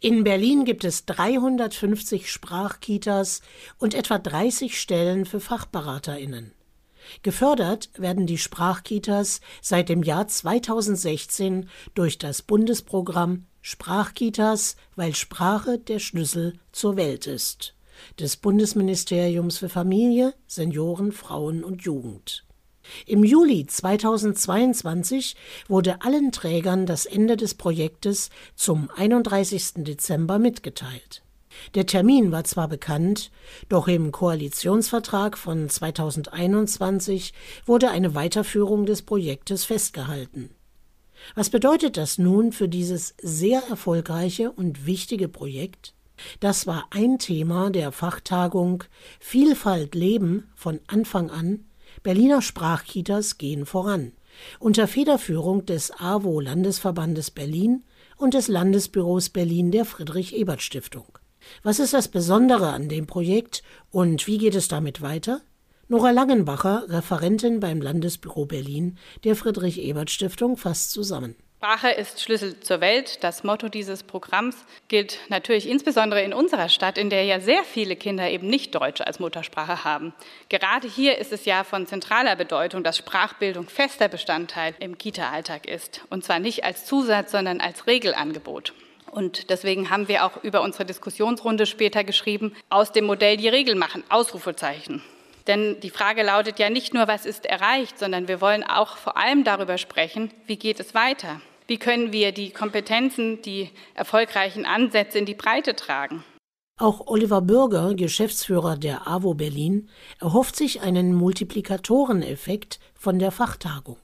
In Berlin gibt es 350 Sprachkitas und etwa 30 Stellen für Fachberaterinnen. Gefördert werden die Sprachkitas seit dem Jahr 2016 durch das Bundesprogramm Sprachkitas, weil Sprache der Schlüssel zur Welt ist des Bundesministeriums für Familie, Senioren, Frauen und Jugend. Im Juli 2022 wurde allen Trägern das Ende des Projektes zum 31. Dezember mitgeteilt. Der Termin war zwar bekannt, doch im Koalitionsvertrag von 2021 wurde eine Weiterführung des Projektes festgehalten. Was bedeutet das nun für dieses sehr erfolgreiche und wichtige Projekt? Das war ein Thema der Fachtagung Vielfalt leben von Anfang an. Berliner Sprachkitas gehen voran. Unter Federführung des AWO Landesverbandes Berlin und des Landesbüros Berlin der Friedrich Ebert Stiftung. Was ist das Besondere an dem Projekt und wie geht es damit weiter? Nora Langenbacher, Referentin beim Landesbüro Berlin der Friedrich Ebert Stiftung, fasst zusammen. Sprache ist Schlüssel zur Welt. Das Motto dieses Programms gilt natürlich insbesondere in unserer Stadt, in der ja sehr viele Kinder eben nicht Deutsch als Muttersprache haben. Gerade hier ist es ja von zentraler Bedeutung, dass Sprachbildung fester Bestandteil im Kita-Alltag ist. Und zwar nicht als Zusatz, sondern als Regelangebot. Und deswegen haben wir auch über unsere Diskussionsrunde später geschrieben, aus dem Modell die Regel machen, Ausrufezeichen. Denn die Frage lautet ja nicht nur, was ist erreicht, sondern wir wollen auch vor allem darüber sprechen, wie geht es weiter? Wie können wir die Kompetenzen, die erfolgreichen Ansätze in die Breite tragen? Auch Oliver Bürger, Geschäftsführer der AWO Berlin, erhofft sich einen Multiplikatoreneffekt von der Fachtagung.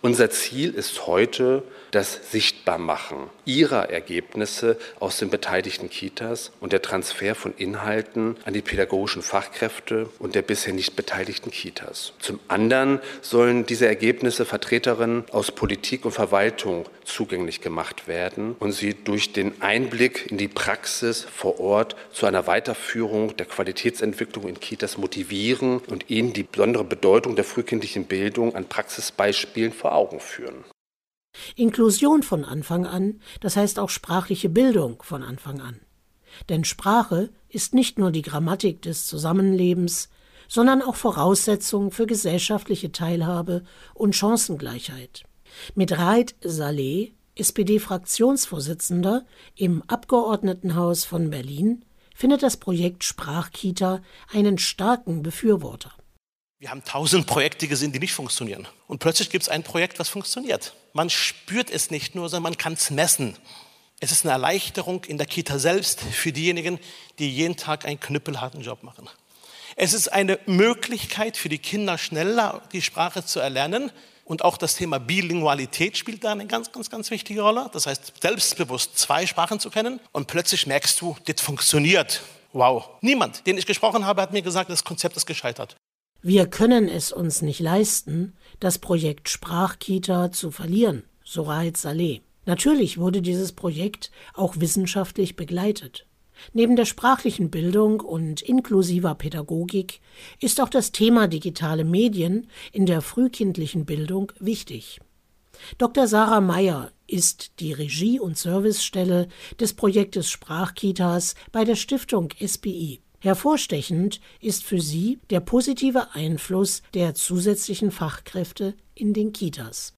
Unser Ziel ist heute das Sichtbarmachen ihrer Ergebnisse aus den beteiligten Kitas und der Transfer von Inhalten an die pädagogischen Fachkräfte und der bisher nicht beteiligten Kitas. Zum anderen sollen diese Ergebnisse Vertreterinnen aus Politik und Verwaltung zugänglich gemacht werden und sie durch den Einblick in die Praxis vor Ort zu einer Weiterführung der Qualitätsentwicklung in Kitas motivieren und ihnen die besondere Bedeutung der frühkindlichen Bildung an Praxisbeispielen vor Augen führen. Inklusion von Anfang an, das heißt auch sprachliche Bildung von Anfang an. Denn Sprache ist nicht nur die Grammatik des Zusammenlebens, sondern auch Voraussetzung für gesellschaftliche Teilhabe und Chancengleichheit. Mit Raid Saleh, SPD-Fraktionsvorsitzender im Abgeordnetenhaus von Berlin, findet das Projekt Sprachkita einen starken Befürworter. Wir haben tausend Projekte gesehen, die nicht funktionieren. Und plötzlich gibt es ein Projekt, was funktioniert. Man spürt es nicht nur, sondern man kann es messen. Es ist eine Erleichterung in der Kita selbst für diejenigen, die jeden Tag einen knüppelharten Job machen. Es ist eine Möglichkeit für die Kinder schneller die Sprache zu erlernen. Und auch das Thema Bilingualität spielt da eine ganz, ganz, ganz wichtige Rolle. Das heißt, selbstbewusst zwei Sprachen zu kennen. Und plötzlich merkst du, das funktioniert. Wow. Niemand, den ich gesprochen habe, hat mir gesagt, das Konzept ist gescheitert. Wir können es uns nicht leisten, das Projekt Sprachkita zu verlieren, so Raed Saleh. Natürlich wurde dieses Projekt auch wissenschaftlich begleitet. Neben der sprachlichen Bildung und inklusiver Pädagogik ist auch das Thema digitale Medien in der frühkindlichen Bildung wichtig. Dr. Sarah Meyer ist die Regie- und Servicestelle des Projektes Sprachkitas bei der Stiftung SBI. Hervorstechend ist für sie der positive Einfluss der zusätzlichen Fachkräfte in den Kitas.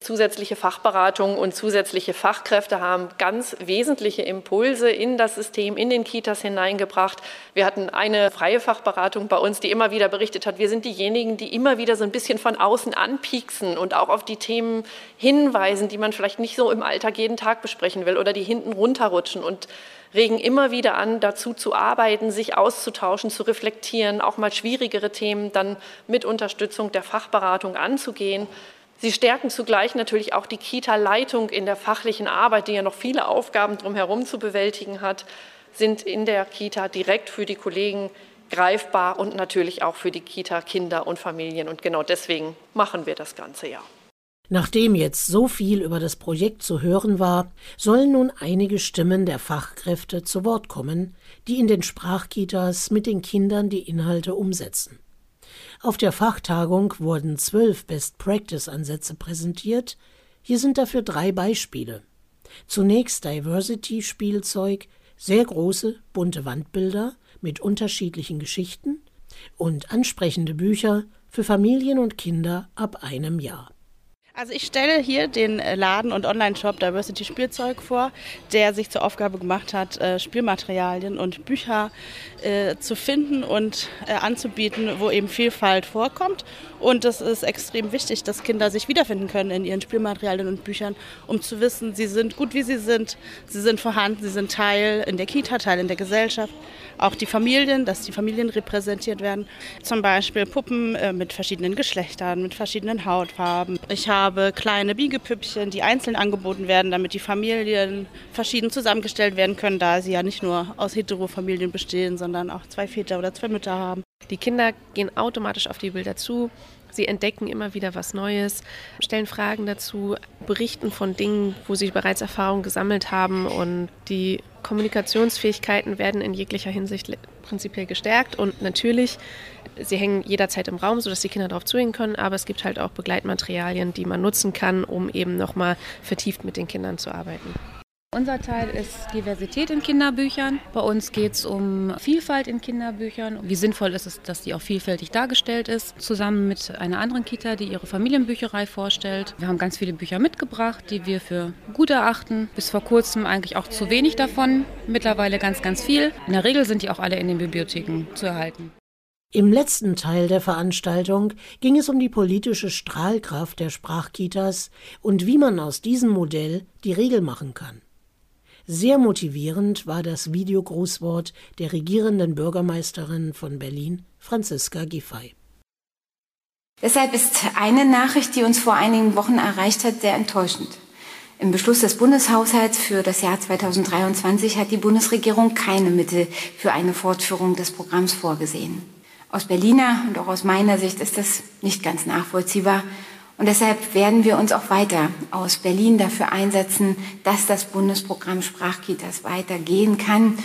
Zusätzliche Fachberatung und zusätzliche Fachkräfte haben ganz wesentliche Impulse in das System, in den Kitas hineingebracht. Wir hatten eine freie Fachberatung bei uns, die immer wieder berichtet hat, wir sind diejenigen, die immer wieder so ein bisschen von außen anpieksen und auch auf die Themen hinweisen, die man vielleicht nicht so im Alltag jeden Tag besprechen will oder die hinten runterrutschen und regen immer wieder an, dazu zu arbeiten, sich auszutauschen, zu reflektieren, auch mal schwierigere Themen dann mit Unterstützung der Fachberatung anzugehen. Sie stärken zugleich natürlich auch die Kita-Leitung in der fachlichen Arbeit, die ja noch viele Aufgaben drumherum zu bewältigen hat, sind in der Kita direkt für die Kollegen greifbar und natürlich auch für die Kita-Kinder und Familien. Und genau deswegen machen wir das Ganze ja. Nachdem jetzt so viel über das Projekt zu hören war, sollen nun einige Stimmen der Fachkräfte zu Wort kommen, die in den Sprachkitas mit den Kindern die Inhalte umsetzen. Auf der Fachtagung wurden zwölf Best-Practice-Ansätze präsentiert. Hier sind dafür drei Beispiele. Zunächst Diversity-Spielzeug, sehr große, bunte Wandbilder mit unterschiedlichen Geschichten und ansprechende Bücher für Familien und Kinder ab einem Jahr. Also ich stelle hier den äh, Laden und Online-Shop Diversity Spielzeug vor, der sich zur Aufgabe gemacht hat, äh, Spielmaterialien und Bücher äh, zu finden und anzubieten, wo eben Vielfalt vorkommt. Und es ist extrem wichtig, dass Kinder sich wiederfinden können in ihren Spielmaterialien und Büchern, um zu wissen, sie sind gut, wie sie sind, sie sind vorhanden, sie sind Teil in der Kita, Teil in der Gesellschaft auch die Familien, dass die Familien repräsentiert werden. Zum Beispiel Puppen mit verschiedenen Geschlechtern, mit verschiedenen Hautfarben. Ich habe kleine Biegepüppchen, die einzeln angeboten werden, damit die Familien verschieden zusammengestellt werden können, da sie ja nicht nur aus Heterofamilien bestehen, sondern auch zwei Väter oder zwei Mütter haben. Die Kinder gehen automatisch auf die Bilder zu. Sie entdecken immer wieder was Neues, stellen Fragen dazu, berichten von Dingen, wo sie bereits Erfahrung gesammelt haben und die Kommunikationsfähigkeiten werden in jeglicher Hinsicht prinzipiell gestärkt und natürlich, sie hängen jederzeit im Raum, sodass die Kinder darauf zugehen können, aber es gibt halt auch Begleitmaterialien, die man nutzen kann, um eben nochmal vertieft mit den Kindern zu arbeiten. Unser Teil ist Diversität in Kinderbüchern. Bei uns geht es um Vielfalt in Kinderbüchern. Wie sinnvoll ist es, dass die auch vielfältig dargestellt ist, zusammen mit einer anderen Kita, die ihre Familienbücherei vorstellt. Wir haben ganz viele Bücher mitgebracht, die wir für gut erachten. Bis vor kurzem eigentlich auch zu wenig davon, mittlerweile ganz, ganz viel. In der Regel sind die auch alle in den Bibliotheken zu erhalten. Im letzten Teil der Veranstaltung ging es um die politische Strahlkraft der Sprachkitas und wie man aus diesem Modell die Regel machen kann. Sehr motivierend war das Videogrußwort der regierenden Bürgermeisterin von Berlin, Franziska Giffey. Deshalb ist eine Nachricht, die uns vor einigen Wochen erreicht hat, sehr enttäuschend. Im Beschluss des Bundeshaushalts für das Jahr 2023 hat die Bundesregierung keine Mittel für eine Fortführung des Programms vorgesehen. Aus Berliner und auch aus meiner Sicht ist das nicht ganz nachvollziehbar und deshalb werden wir uns auch weiter aus Berlin dafür einsetzen, dass das Bundesprogramm Sprachkitas weitergehen kann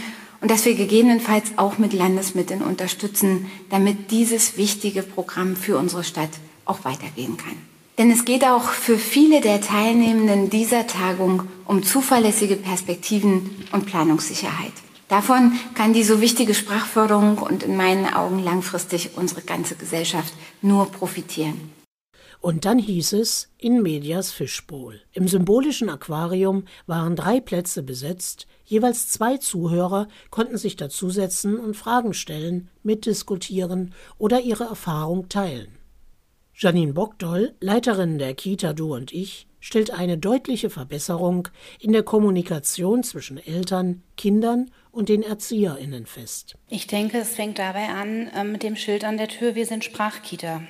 und dass wir gegebenenfalls auch mit Landesmitteln unterstützen, damit dieses wichtige Programm für unsere Stadt auch weitergehen kann. Denn es geht auch für viele der Teilnehmenden dieser Tagung um zuverlässige Perspektiven und Planungssicherheit. Davon kann die so wichtige Sprachförderung und in meinen Augen langfristig unsere ganze Gesellschaft nur profitieren. Und dann hieß es in medias Fischbowl. Im symbolischen Aquarium waren drei Plätze besetzt, jeweils zwei Zuhörer konnten sich dazusetzen und Fragen stellen, mitdiskutieren oder ihre Erfahrung teilen. Janine Bockdoll, Leiterin der Kita Du und ich, stellt eine deutliche Verbesserung in der Kommunikation zwischen Eltern, Kindern und den ErzieherInnen fest. Ich denke, es fängt dabei an äh, mit dem Schild an der Tür, wir sind Sprachkita.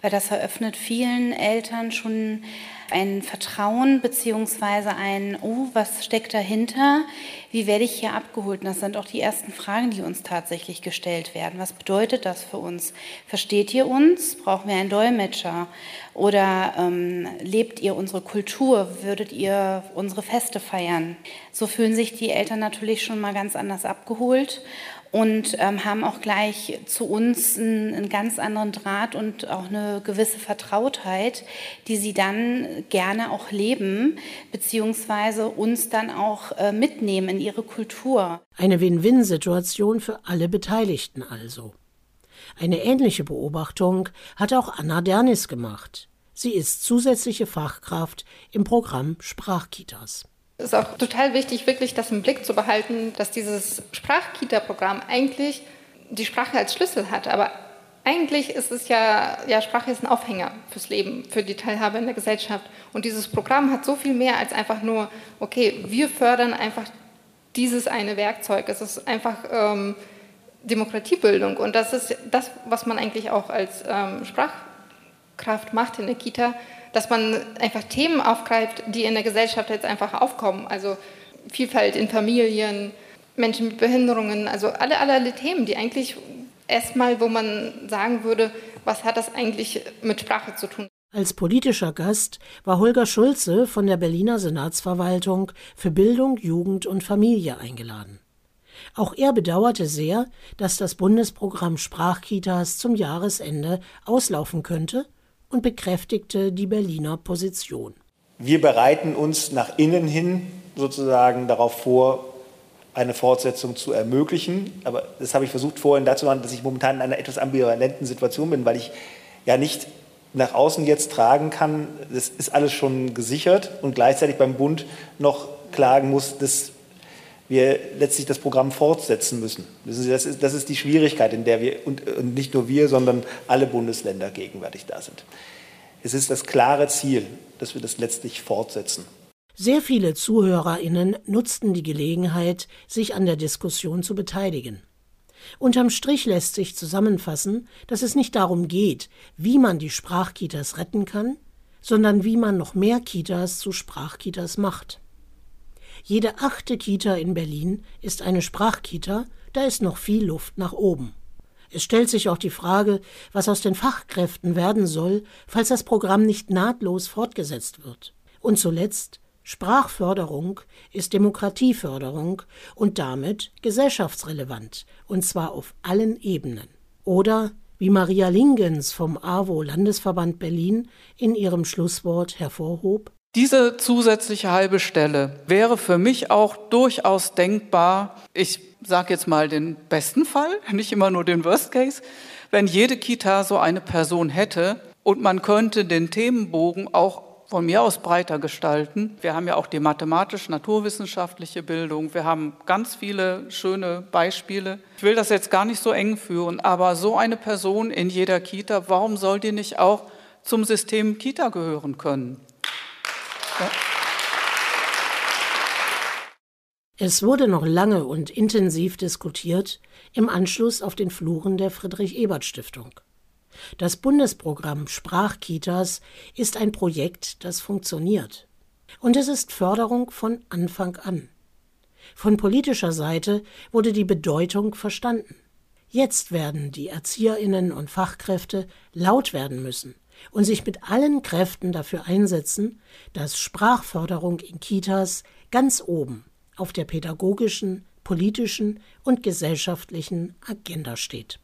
Weil das eröffnet vielen Eltern schon ein Vertrauen beziehungsweise ein, oh, was steckt dahinter? Wie werde ich hier abgeholt? Und das sind auch die ersten Fragen, die uns tatsächlich gestellt werden. Was bedeutet das für uns? Versteht ihr uns? Brauchen wir einen Dolmetscher? Oder ähm, lebt ihr unsere Kultur? Würdet ihr unsere Feste feiern? So fühlen sich die Eltern natürlich schon mal ganz anders abgeholt und ähm, haben auch gleich zu uns einen, einen, ganz anderen Draht und auch eine gewisse Vertrautheit, die sie dann gerne auch leben, beziehungsweise uns dann auch äh, mitnehmen in ihre Kultur. Eine Win-Win-Situation für alle Beteiligten also. Eine ähnliche Beobachtung hat auch Anna Dernis gemacht. Sie ist zusätzliche Fachkraft im Programm Sprachkitas. Ist auch total wichtig, wirklich das im Blick zu behalten, dass dieses Sprachkita-Programm eigentlich die Sprache als Schlüssel hat. Aber eigentlich ist es ja, ja, Sprache ist ein Aufhänger fürs Leben, für die Teilhabe in der Gesellschaft. Und dieses Programm hat so viel mehr als einfach nur, okay, wir fördern einfach dieses eine Werkzeug. Es ist einfach ähm, Demokratiebildung. Und das ist das, was man eigentlich auch als ähm, Sprachkraft macht in der Kita, dass man einfach Themen aufgreift, die in der Gesellschaft jetzt einfach aufkommen. Also Vielfalt in Familien, Menschen mit Behinderungen, also alle, alle, alle Themen, die eigentlich erstmal, wo man sagen würde, was hat das eigentlich mit Sprache zu tun? Als politischer Gast war Holger Schulze von der Berliner Senatsverwaltung für Bildung, Jugend und Familie eingeladen. Auch er bedauerte sehr, dass das Bundesprogramm Sprachkitas zum Jahresende auslaufen könnte und bekräftigte die Berliner Position. Wir bereiten uns nach innen hin sozusagen darauf vor, eine Fortsetzung zu ermöglichen. Aber das habe ich versucht vorhin dazu machen, dass ich momentan in einer etwas ambivalenten Situation bin, weil ich ja nicht nach außen jetzt tragen kann, das ist alles schon gesichert und gleichzeitig beim Bund noch klagen muss, dass wir letztlich das Programm fortsetzen müssen. Das ist, das ist die Schwierigkeit, in der wir, und, und nicht nur wir, sondern alle Bundesländer gegenwärtig da sind. Es ist das klare Ziel, dass wir das letztlich fortsetzen. Sehr viele ZuhörerInnen nutzten die Gelegenheit, sich an der Diskussion zu beteiligen. Unterm Strich lässt sich zusammenfassen, dass es nicht darum geht, wie man die Sprachkitas retten kann, sondern wie man noch mehr Kitas zu Sprachkitas macht. Jede achte Kita in Berlin ist eine Sprachkita, da ist noch viel Luft nach oben. Es stellt sich auch die Frage, was aus den Fachkräften werden soll, falls das Programm nicht nahtlos fortgesetzt wird. Und zuletzt, Sprachförderung ist Demokratieförderung und damit gesellschaftsrelevant, und zwar auf allen Ebenen. Oder, wie Maria Lingens vom AWO Landesverband Berlin in ihrem Schlusswort hervorhob, diese zusätzliche halbe Stelle wäre für mich auch durchaus denkbar. Ich sage jetzt mal den besten Fall, nicht immer nur den Worst Case, wenn jede Kita so eine Person hätte und man könnte den Themenbogen auch von mir aus breiter gestalten. Wir haben ja auch die mathematisch-naturwissenschaftliche Bildung. Wir haben ganz viele schöne Beispiele. Ich will das jetzt gar nicht so eng führen, aber so eine Person in jeder Kita, warum soll die nicht auch zum System Kita gehören können? Es wurde noch lange und intensiv diskutiert im Anschluss auf den Fluren der Friedrich-Ebert-Stiftung. Das Bundesprogramm Sprachkitas ist ein Projekt, das funktioniert. Und es ist Förderung von Anfang an. Von politischer Seite wurde die Bedeutung verstanden. Jetzt werden die Erzieherinnen und Fachkräfte laut werden müssen und sich mit allen Kräften dafür einsetzen, dass Sprachförderung in Kitas ganz oben auf der pädagogischen, politischen und gesellschaftlichen Agenda steht.